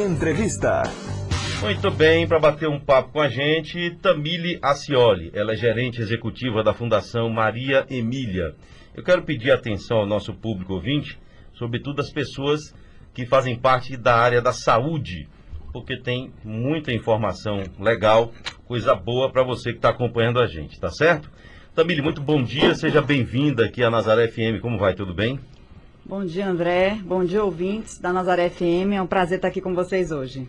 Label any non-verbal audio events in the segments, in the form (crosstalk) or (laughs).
Entrevista. Muito bem, para bater um papo com a gente, Tamile Acioli. Ela é gerente executiva da Fundação Maria Emília. Eu quero pedir atenção ao nosso público ouvinte, sobretudo as pessoas que fazem parte da área da saúde, porque tem muita informação legal, coisa boa para você que está acompanhando a gente, tá certo? Tamile, muito bom dia, seja bem-vinda aqui à Nazaré FM. Como vai? Tudo bem? Bom dia, André. Bom dia, ouvintes da Nazaré FM. É um prazer estar aqui com vocês hoje.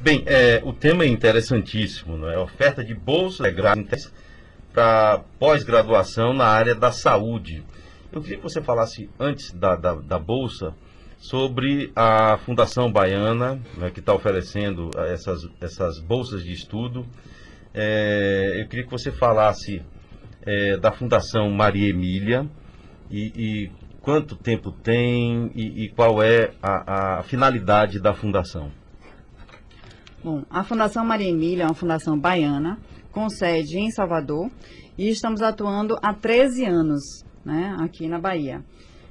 Bem, é, o tema é interessantíssimo, não é? Oferta de bolsa grátis para pós-graduação na área da saúde. Eu queria que você falasse antes da, da, da bolsa sobre a Fundação Baiana, né, que está oferecendo essas, essas bolsas de estudo. É, eu queria que você falasse é, da Fundação Maria Emília e, e quanto tempo tem e, e qual é a, a finalidade da fundação. Bom, a Fundação Maria Emília é uma fundação baiana, com sede em Salvador, e estamos atuando há 13 anos né, aqui na Bahia.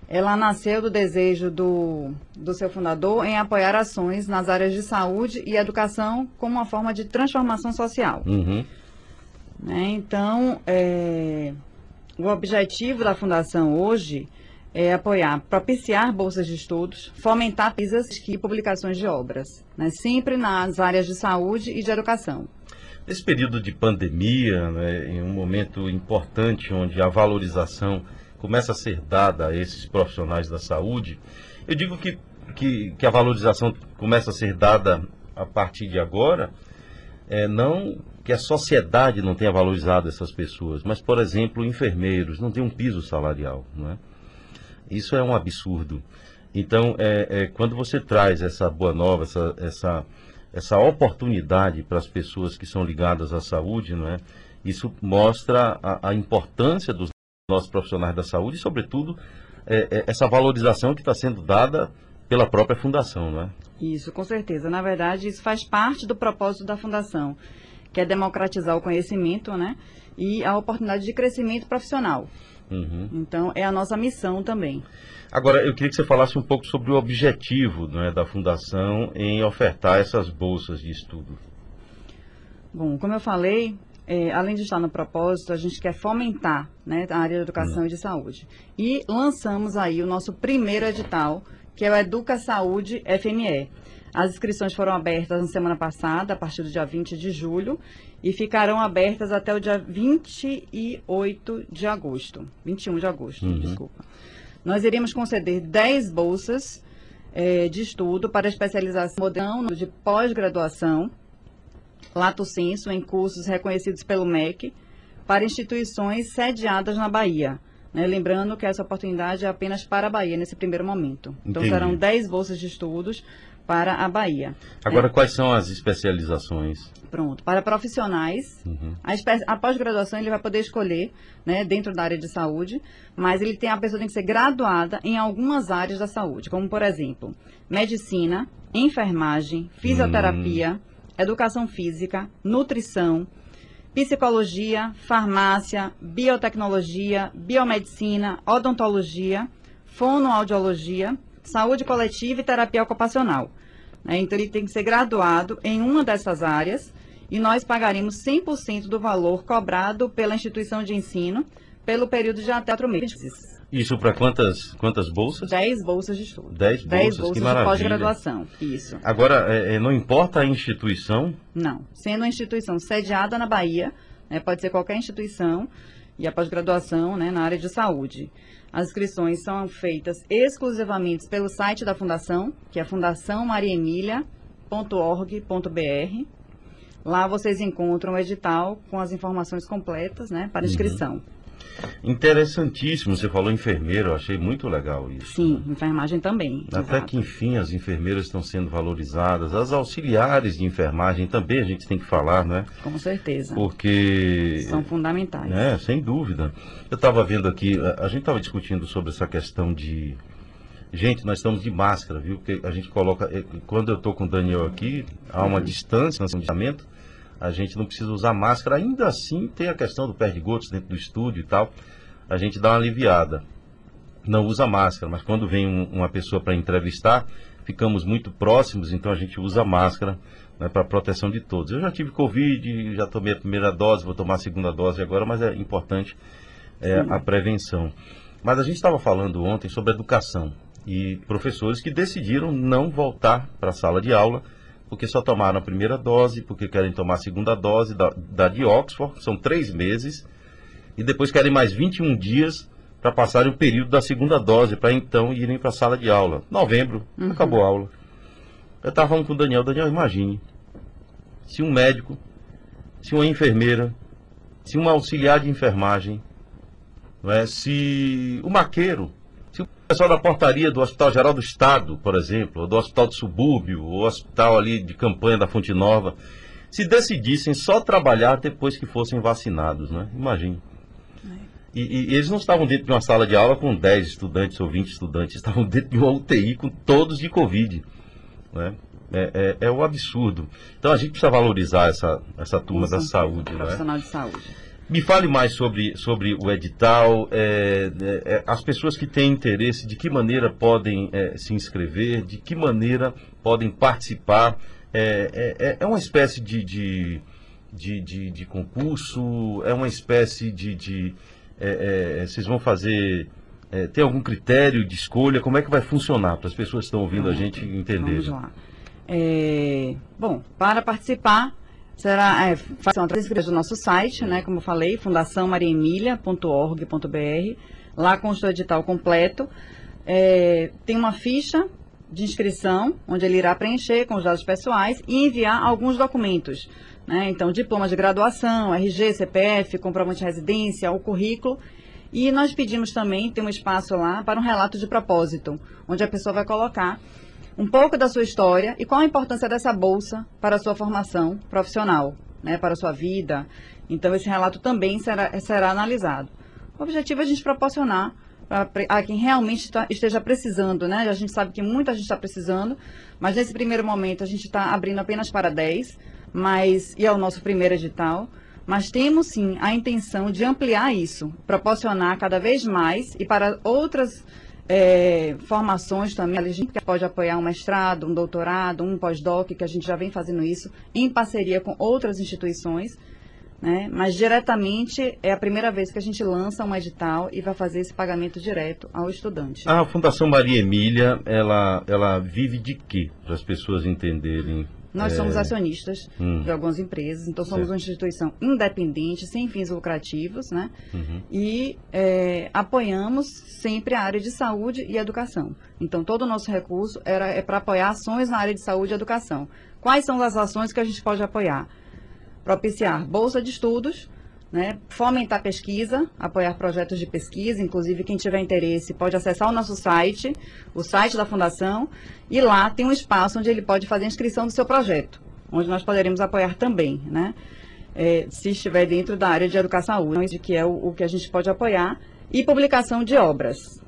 Ela nasceu do desejo do, do seu fundador em apoiar ações nas áreas de saúde e educação como uma forma de transformação social. Uhum. Né, então, é, o objetivo da fundação hoje é, apoiar, propiciar bolsas de estudos, fomentar pesquisas e publicações de obras, né, sempre nas áreas de saúde e de educação. Nesse período de pandemia, né, em um momento importante onde a valorização começa a ser dada a esses profissionais da saúde, eu digo que, que, que a valorização começa a ser dada a partir de agora, é, não que a sociedade não tenha valorizado essas pessoas, mas, por exemplo, enfermeiros não têm um piso salarial, não é? Isso é um absurdo. Então, é, é, quando você traz essa boa nova, essa, essa, essa oportunidade para as pessoas que são ligadas à saúde, não é? isso mostra a, a importância dos nossos profissionais da saúde e, sobretudo, é, é essa valorização que está sendo dada pela própria fundação. Não é? Isso, com certeza. Na verdade, isso faz parte do propósito da fundação, que é democratizar o conhecimento né? e a oportunidade de crescimento profissional. Uhum. Então, é a nossa missão também. Agora, eu queria que você falasse um pouco sobre o objetivo né, da Fundação em ofertar essas bolsas de estudo. Bom, como eu falei, é, além de estar no propósito, a gente quer fomentar né, a área de educação uhum. e de saúde. E lançamos aí o nosso primeiro edital, que é o Educa Saúde FME. As inscrições foram abertas na semana passada, a partir do dia 20 de julho, e ficarão abertas até o dia 28 de agosto. 21 de agosto, uhum. desculpa. Nós iremos conceder 10 bolsas é, de estudo para especialização moderna de pós-graduação, lato senso, em cursos reconhecidos pelo MEC, para instituições sediadas na Bahia. Né? Lembrando que essa oportunidade é apenas para a Bahia nesse primeiro momento. Então, Entendi. serão 10 bolsas de estudos para a Bahia. Agora, né? quais são as especializações? Pronto, para profissionais, uhum. a, a pós-graduação ele vai poder escolher, né, dentro da área de saúde, mas ele tem a pessoa tem que ser graduada em algumas áreas da saúde, como por exemplo, medicina, enfermagem, fisioterapia, hum. educação física, nutrição, psicologia, farmácia, biotecnologia, biomedicina, odontologia, fonoaudiologia, saúde coletiva e terapia ocupacional. Né? Então, ele tem que ser graduado em uma dessas áreas e nós pagaremos 100% do valor cobrado pela instituição de ensino pelo período de até quatro meses. Isso para quantas, quantas bolsas? Dez bolsas de estudo. Dez bolsas, Dez bolsas que de pós-graduação, isso. Agora, é, é, não importa a instituição? Não. Sendo uma instituição sediada na Bahia, né, pode ser qualquer instituição, e a pós-graduação né, na área de saúde. As inscrições são feitas exclusivamente pelo site da Fundação, que é fundaçãomariemília.org.br. Lá vocês encontram o edital com as informações completas né, para uhum. inscrição. Uhum. Interessantíssimo, você falou enfermeiro, eu achei muito legal isso. Sim, enfermagem também. Até exato. que enfim as enfermeiras estão sendo valorizadas, as auxiliares de enfermagem também a gente tem que falar, né? Com certeza. Porque. São fundamentais. Né, sem dúvida. Eu estava vendo aqui, a, a gente estava discutindo sobre essa questão de. Gente, nós estamos de máscara, viu? Porque a gente coloca. Eh, quando eu estou com o Daniel aqui, há uma uhum. distância no distanciamento a gente não precisa usar máscara. Ainda assim, tem a questão do pé de gotos dentro do estúdio e tal. A gente dá uma aliviada. Não usa máscara, mas quando vem um, uma pessoa para entrevistar, ficamos muito próximos, então a gente usa máscara né, para proteção de todos. Eu já tive Covid, já tomei a primeira dose, vou tomar a segunda dose agora, mas é importante é, a prevenção. Mas a gente estava falando ontem sobre educação e professores que decidiram não voltar para a sala de aula porque só tomaram a primeira dose, porque querem tomar a segunda dose da, da de Oxford, são três meses, e depois querem mais 21 dias para passarem o período da segunda dose, para então irem para a sala de aula. Novembro, uhum. acabou a aula. Eu estava falando com o Daniel, Daniel, imagine, se um médico, se uma enfermeira, se um auxiliar de enfermagem, não é? se o maqueiro, pessoal da portaria do Hospital Geral do Estado, por exemplo, ou do Hospital de Subúrbio, ou hospital ali de campanha da Fonte Nova, se decidissem só trabalhar depois que fossem vacinados, né? Imagine. E, e, eles não estavam dentro de uma sala de aula com 10 estudantes ou 20 estudantes, (laughs) estavam dentro de uma UTI com todos de Covid. Né? É, é, é um absurdo. Então a gente precisa valorizar essa, essa turma da saúde. Né? Profissional né? de saúde. Me fale mais sobre, sobre o edital, é, é, é, as pessoas que têm interesse, de que maneira podem é, se inscrever, de que maneira podem participar. É, é, é uma espécie de, de, de, de, de concurso, é uma espécie de. de vocês vão fazer. tem algum critério de escolha? Como é que vai funcionar para as pessoas que estão ouvindo a gente entenderem? Vamos lá. bom, para participar, será é, são através do nosso site, né, como eu falei, fundaçãomariaemilia.org.br. Lá consta o edital completo. É, tem uma ficha de inscrição, onde ele irá preencher com os dados pessoais e enviar alguns documentos. Né? Então, diploma de graduação, RG, CPF, comprovante de residência, o currículo. E nós pedimos também, tem um espaço lá para um relato de propósito, onde a pessoa vai colocar um pouco da sua história e qual a importância dessa bolsa para a sua formação profissional, né, para a sua vida. Então, esse relato também será, será analisado. O objetivo é a gente proporcionar a quem realmente esteja precisando, né? A gente sabe que muita gente está precisando, mas nesse primeiro momento a gente está abrindo apenas para 10, mas, e é o nosso primeiro edital, mas temos sim a intenção de ampliar isso, proporcionar cada vez mais e para outras é, formações também. A gente pode apoiar um mestrado, um doutorado, um pós-doc, que a gente já vem fazendo isso em parceria com outras instituições. Né? Mas diretamente é a primeira vez que a gente lança um edital e vai fazer esse pagamento direto ao estudante. A Fundação Maria Emília, ela, ela vive de quê? Para as pessoas entenderem nós é... somos acionistas hum. de algumas empresas, então somos certo. uma instituição independente, sem fins lucrativos, né? Uhum. E é, apoiamos sempre a área de saúde e educação. Então todo o nosso recurso era, é para apoiar ações na área de saúde e educação. Quais são as ações que a gente pode apoiar? Propiciar bolsa de estudos, né, fomentar pesquisa, apoiar projetos de pesquisa, inclusive quem tiver interesse pode acessar o nosso site, o site da Fundação, e lá tem um espaço onde ele pode fazer a inscrição do seu projeto, onde nós poderemos apoiar também, né, é, se estiver dentro da área de educação saúde, que é o, o, que a gente pode apoiar, e publicação de obras.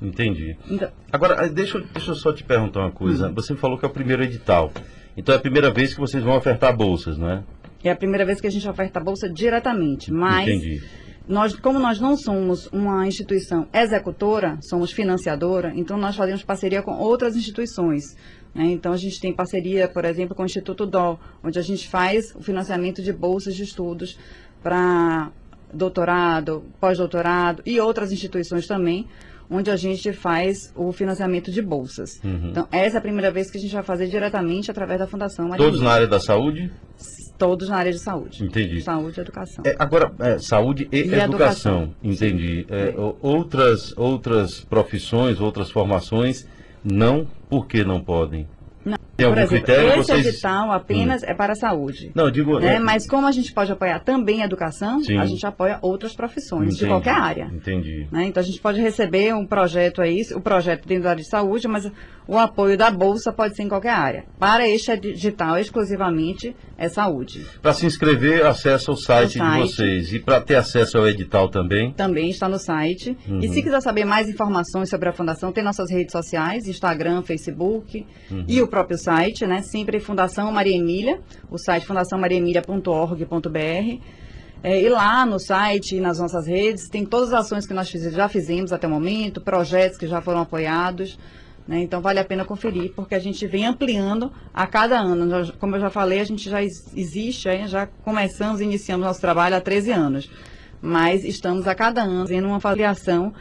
Entendi. Então, Agora, deixa, deixa eu só te perguntar uma coisa. Hum. Você falou que é o primeiro edital. Então é a primeira vez que vocês vão ofertar bolsas, não é? É a primeira vez que a gente oferta a bolsa diretamente, mas Entendi. nós, como nós não somos uma instituição executora, somos financiadora, então nós fazemos parceria com outras instituições. Né? Então a gente tem parceria, por exemplo, com o Instituto DOL, onde a gente faz o financiamento de bolsas de estudos para doutorado, pós-doutorado e outras instituições também, onde a gente faz o financiamento de bolsas. Uhum. Então, essa é a primeira vez que a gente vai fazer diretamente através da Fundação Maria Todos na área da saúde? Todos na área de saúde. Entendi. Saúde e educação. É, agora, é, saúde e, e educação. educação. Entendi. É, outras, outras profissões, outras formações, não, por que não podem? Tem algum exemplo, critério? Esse vocês... edital apenas hum. é para a saúde. Não, digo. Né? É... Mas como a gente pode apoiar também a educação, Sim. a gente apoia outras profissões Entendi. de qualquer área. Entendi. Né? Então a gente pode receber um projeto aí, o projeto dentro da área de saúde, mas o apoio da Bolsa pode ser em qualquer área. Para este edital, exclusivamente, é saúde. Para se inscrever, acessa o site, o site, de vocês. E para ter acesso ao edital também? Também está no site. Uhum. E se quiser saber mais informações sobre a Fundação, tem nossas redes sociais, Instagram, Facebook uhum. e o próprio site, né? Sempre Fundação Maria Emília, o site fundaçãomariaemilia.org.br. É, e lá no site e nas nossas redes tem todas as ações que nós já fizemos até o momento, projetos que já foram apoiados. Né? Então vale a pena conferir, porque a gente vem ampliando a cada ano. Como eu já falei, a gente já existe, já começamos, iniciamos nosso trabalho há 13 anos. Mas estamos a cada ano fazendo uma avaliação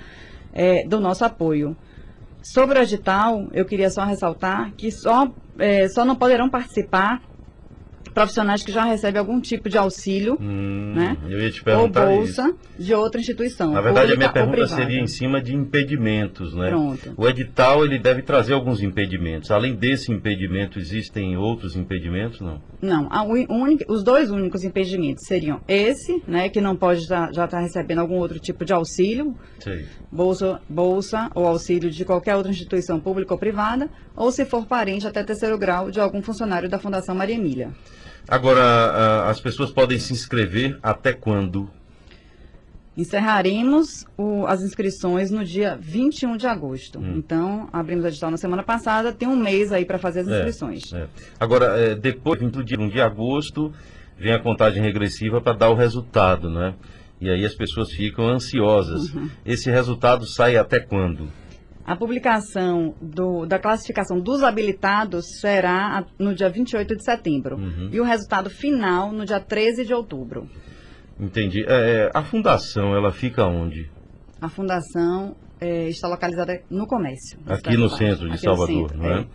é, do nosso apoio. Sobre o edital, eu queria só ressaltar que só, é, só não poderão participar profissionais que já recebem algum tipo de auxílio, hum, né? Ou bolsa isso. de outra instituição. Na verdade, a minha pergunta seria em cima de impedimentos, né? Pronto. O edital ele deve trazer alguns impedimentos. Além desse impedimento, existem outros impedimentos, não? Não. Un... os dois únicos impedimentos seriam esse, né, que não pode já estar tá recebendo algum outro tipo de auxílio, bolsa, bolsa ou auxílio de qualquer outra instituição pública ou privada, ou se for parente até terceiro grau de algum funcionário da Fundação Maria Emília. Agora, as pessoas podem se inscrever até quando? Encerraremos o, as inscrições no dia 21 de agosto. Hum. Então, abrimos a edital na semana passada, tem um mês aí para fazer as é, inscrições. É, é. Agora, é, depois do dia 1 de agosto, vem a contagem regressiva para dar o resultado, né? E aí as pessoas ficam ansiosas. Uhum. Esse resultado sai até quando? A publicação do, da classificação dos habilitados será no dia 28 de setembro. Uhum. E o resultado final no dia 13 de outubro. Entendi. É, é, a fundação, ela fica onde? A fundação é, está localizada no comércio. Aqui no centro de Aqui Salvador, centro, não é?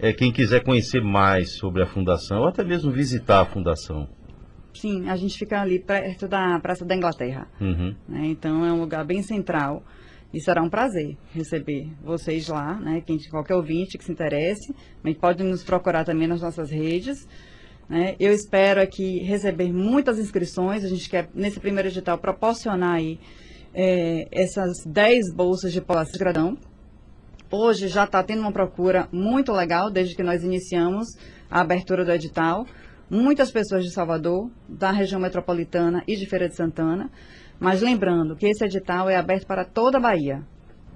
é? é? Quem quiser conhecer mais sobre a fundação, ou até mesmo visitar a fundação. Sim, a gente fica ali perto da Praça da Inglaterra. Uhum. Né? Então é um lugar bem central. E será um prazer receber vocês lá, né? Quem, qualquer ouvinte que se interesse, mas pode nos procurar também nas nossas redes. Né? Eu espero aqui receber muitas inscrições. A gente quer, nesse primeiro edital, proporcionar aí é, essas 10 bolsas de pós-gradão. Hoje já está tendo uma procura muito legal, desde que nós iniciamos a abertura do edital. Muitas pessoas de Salvador, da região metropolitana e de Feira de Santana. Mas lembrando que esse edital é aberto para toda a Bahia.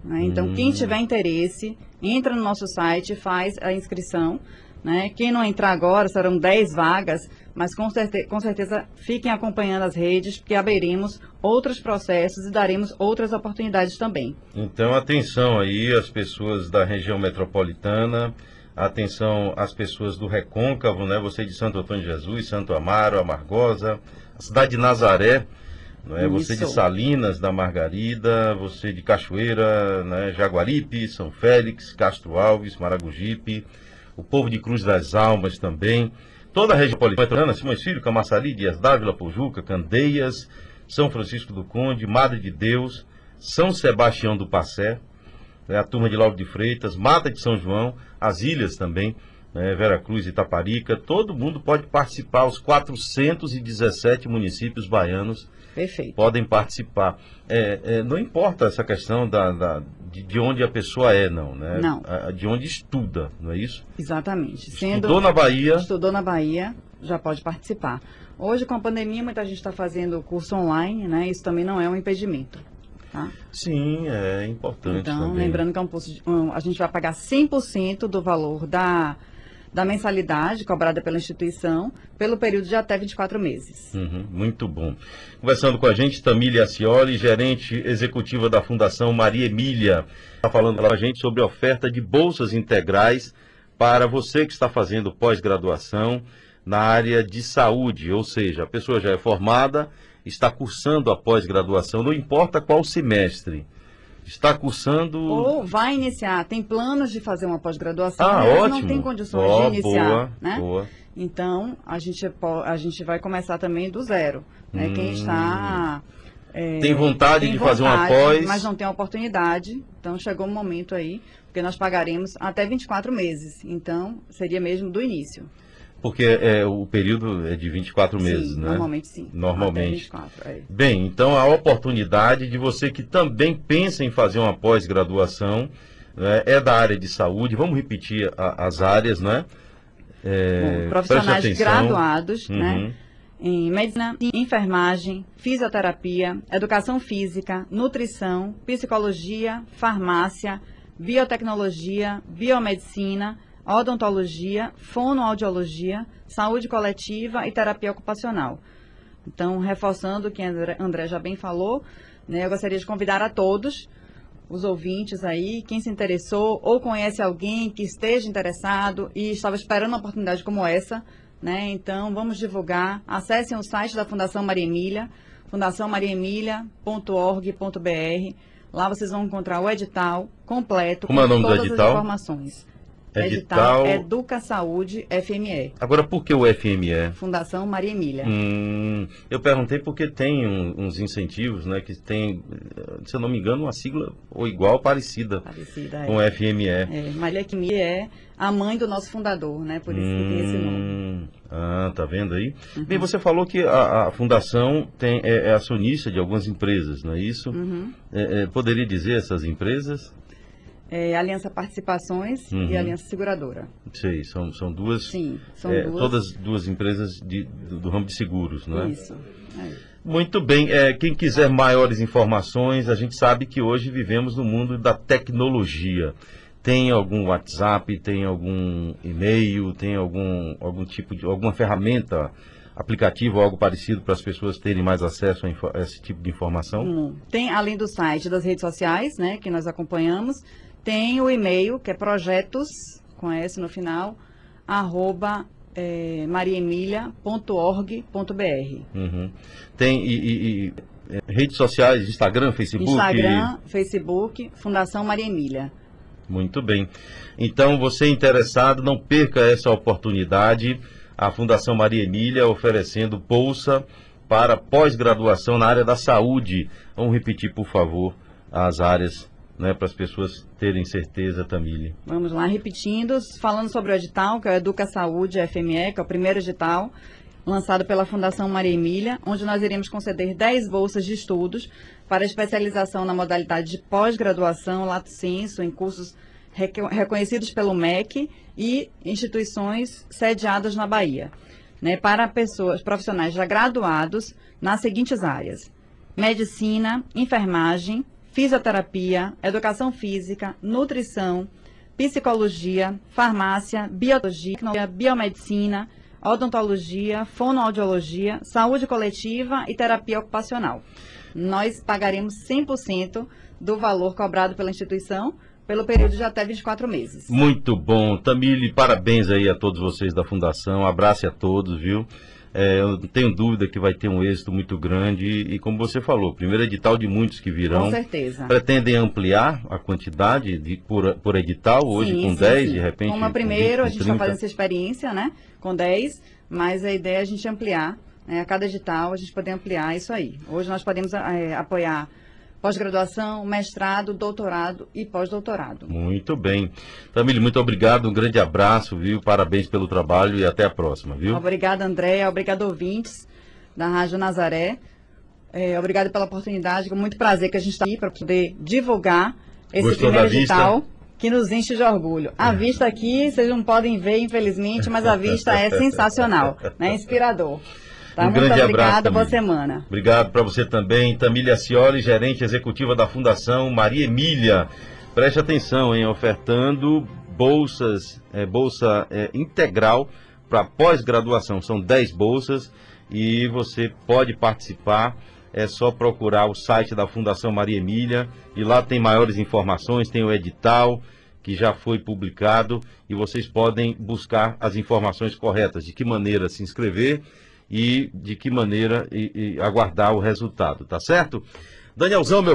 Né? Então, hum. quem tiver interesse, entra no nosso site, faz a inscrição. Né? Quem não entrar agora, serão 10 vagas, mas com, certe com certeza fiquem acompanhando as redes, porque abriremos outros processos e daremos outras oportunidades também. Então, atenção aí, as pessoas da região metropolitana, atenção às pessoas do Recôncavo, né? Você de Santo Antônio de Jesus, Santo Amaro, Amargosa, a cidade de Nazaré, é? Você de Salinas, da Margarida, você de Cachoeira, né? Jaguaripe, São Félix, Castro Alves, Maragogipe, o povo de Cruz das Almas também, toda a região metropolitana, Simões Filho, Camaçari, Dias Dávila, Pojuca, Candeias, São Francisco do Conde, Madre de Deus, São Sebastião do Passé, né? a turma de Lauro de Freitas, Mata de São João, as ilhas também, né? Vera Cruz, Itaparica, todo mundo pode participar, os 417 municípios baianos Perfeito. podem participar. É, é, não importa essa questão da, da de, de, onde a pessoa é, não, né? Não. de onde estuda, não é isso? Exatamente. Sendo, estudou na Bahia. Estudou na Bahia, já pode participar. Hoje, com a pandemia, muita gente está fazendo curso online, né? Isso também não é um impedimento. Tá? Sim, é importante. Então, também. lembrando que é um, um, a gente vai pagar 100% do valor da da mensalidade cobrada pela instituição pelo período de até 24 meses. Uhum, muito bom. Conversando com a gente, Tamília Acioli, gerente executiva da Fundação Maria Emília, está falando com a gente sobre a oferta de bolsas integrais para você que está fazendo pós-graduação na área de saúde, ou seja, a pessoa já é formada, está cursando a pós-graduação, não importa qual semestre está cursando. Ou vai iniciar, tem planos de fazer uma pós-graduação, ah, mas ótimo. não tem condições oh, de iniciar. Boa, né? boa. Então, a gente, a gente vai começar também do zero. Né? Hum. Quem está. É, tem vontade tem de vontade, fazer uma pós. Mas não tem oportunidade. Então, chegou um momento aí, porque nós pagaremos até 24 meses. Então, seria mesmo do início. Porque é, o período é de 24 sim, meses, né? Normalmente sim. Normalmente. 24, é. Bem, então a oportunidade de você que também pensa em fazer uma pós-graduação né, é da área de saúde. Vamos repetir a, as áreas, né? É, Bom, profissionais graduados, né? uhum. né? Em medicina, enfermagem, fisioterapia, educação física, nutrição, psicologia, farmácia, biotecnologia, biomedicina, odontologia, fonoaudiologia, saúde coletiva e terapia ocupacional. Então, reforçando o que André, já bem falou, né, eu gostaria de convidar a todos os ouvintes aí, quem se interessou ou conhece alguém que esteja interessado e estava esperando uma oportunidade como essa, né? Então, vamos divulgar. Acessem o site da Fundação Maria Emília, fundaçãomariaemilia.org.br. Lá vocês vão encontrar o edital completo Como é o nome do todas edital? as informações. Edital- Educa Saúde FME, Agora, por que o FME? Fundação Maria Emília. Hum, eu perguntei porque tem um- uns incentivos, né? Que tem, se eu não me engano, uma sigla ou igual, parecida Parecida, é. com o FME. É, Maria Emília é a mãe do nosso fundador, né? Por isso que tem esse nome. Uhum. Hum, Ah, tá vendo aí? Bem, você falou que a, a fundação tem, é, é acionista de algumas empresas, não é isso? Uhum. É, é, poderia dizer essas empresas? É, Aliança Participações Uhum. e Aliança Seguradora. Sei, são, são duas, Sim, são é, duas. todas duas empresas de- do, do ramo de seguros, não é? Isso. É. Muito bem, é, quem quiser maiores informações, a gente sabe que hoje vivemos no mundo da tecnologia. Tem algum WhatsApp, tem algum e-mail, tem algum, algum tipo de alguma ferramenta, aplicativo ou algo parecido para as pessoas terem mais acesso a, a esse tipo de informação? Hum, Tem, além do site das redes sociais, né, que nós acompanhamos, tem o e-mail, que é projetos, com S no final, arroba eh, mariaemilia.org.br. Uhum. Tem e, e- e, é, redes sociais, Instagram, Facebook? Instagram, Facebook, Fundação Maria Emília. Muito bem. Então, você interessado, não perca essa oportunidade. A Fundação Maria Emília oferecendo bolsa para pós-graduação na área da saúde. Vamos repetir, por favor, as áreas, né, para as pessoas terem certeza, Tamile. Vamos lá, repetindo, falando sobre o edital, que é o Educa Saúde FME, que é o primeiro edital lançado pela Fundação Maria Emília, onde nós iremos conceder 10 bolsas de estudos para especialização na modalidade de pós-graduação, lato sensu, em cursos reco- reconhecidos pelo MEC e instituições sediadas na Bahia, né, para pessoas profissionais já graduados nas seguintes áreas: medicina, enfermagem, fisioterapia, educação física, nutrição, psicologia, farmácia, biologia, biomedicina, odontologia, fonoaudiologia, saúde coletiva e terapia ocupacional. Nós pagaremos 100% do valor cobrado pela instituição pelo período de até 24 meses. Muito bom. Tamile, parabéns aí a todos vocês da Fundação. Abraço a todos, viu? É, eu não tenho dúvida que vai ter um êxito muito grande e, como você falou, primeiro edital de muitos que virão. Com certeza. Pretendem ampliar a quantidade de, por, por edital, hoje Sim, com sim, 10, sim. de repente. Como a com primeiro, 20, a gente está 30. fazendo essa experiência, né? Com 10, mas a ideia é a gente ampliar. Né, a cada edital, a gente poder ampliar isso aí. Hoje nós podemos eh, apoiar pós-graduação, mestrado, doutorado e pós-doutorado. Muito bem. Tamile, muito obrigado, um grande abraço, viu? Parabéns pelo trabalho e até a próxima, viu? Obrigada, Andréa. Obrigada, ouvintes da Rádio Nazaré. É, obrigada pela oportunidade. Com muito prazer que a gente está aqui para poder divulgar esse Gostou primeiro edital que nos enche de orgulho. A vista aqui, vocês não podem ver, infelizmente, mas a vista é sensacional, né? Inspirador. Tá? Um grande abraço, obrigada, boa semana. Obrigado para você também, Tamília Cioli, gerente executiva da Fundação Maria Emília. Preste atenção, hein? Ofertando bolsas, é, bolsa é, integral para pós-graduação. São 10 bolsas e você pode participar. É só procurar o site da Fundação Maria Emília e lá tem maiores informações, tem o edital que já foi publicado e vocês podem buscar as informações corretas, de que maneira se inscrever e de que maneira e- e aguardar o resultado, tá certo? Danielzão, meu velho.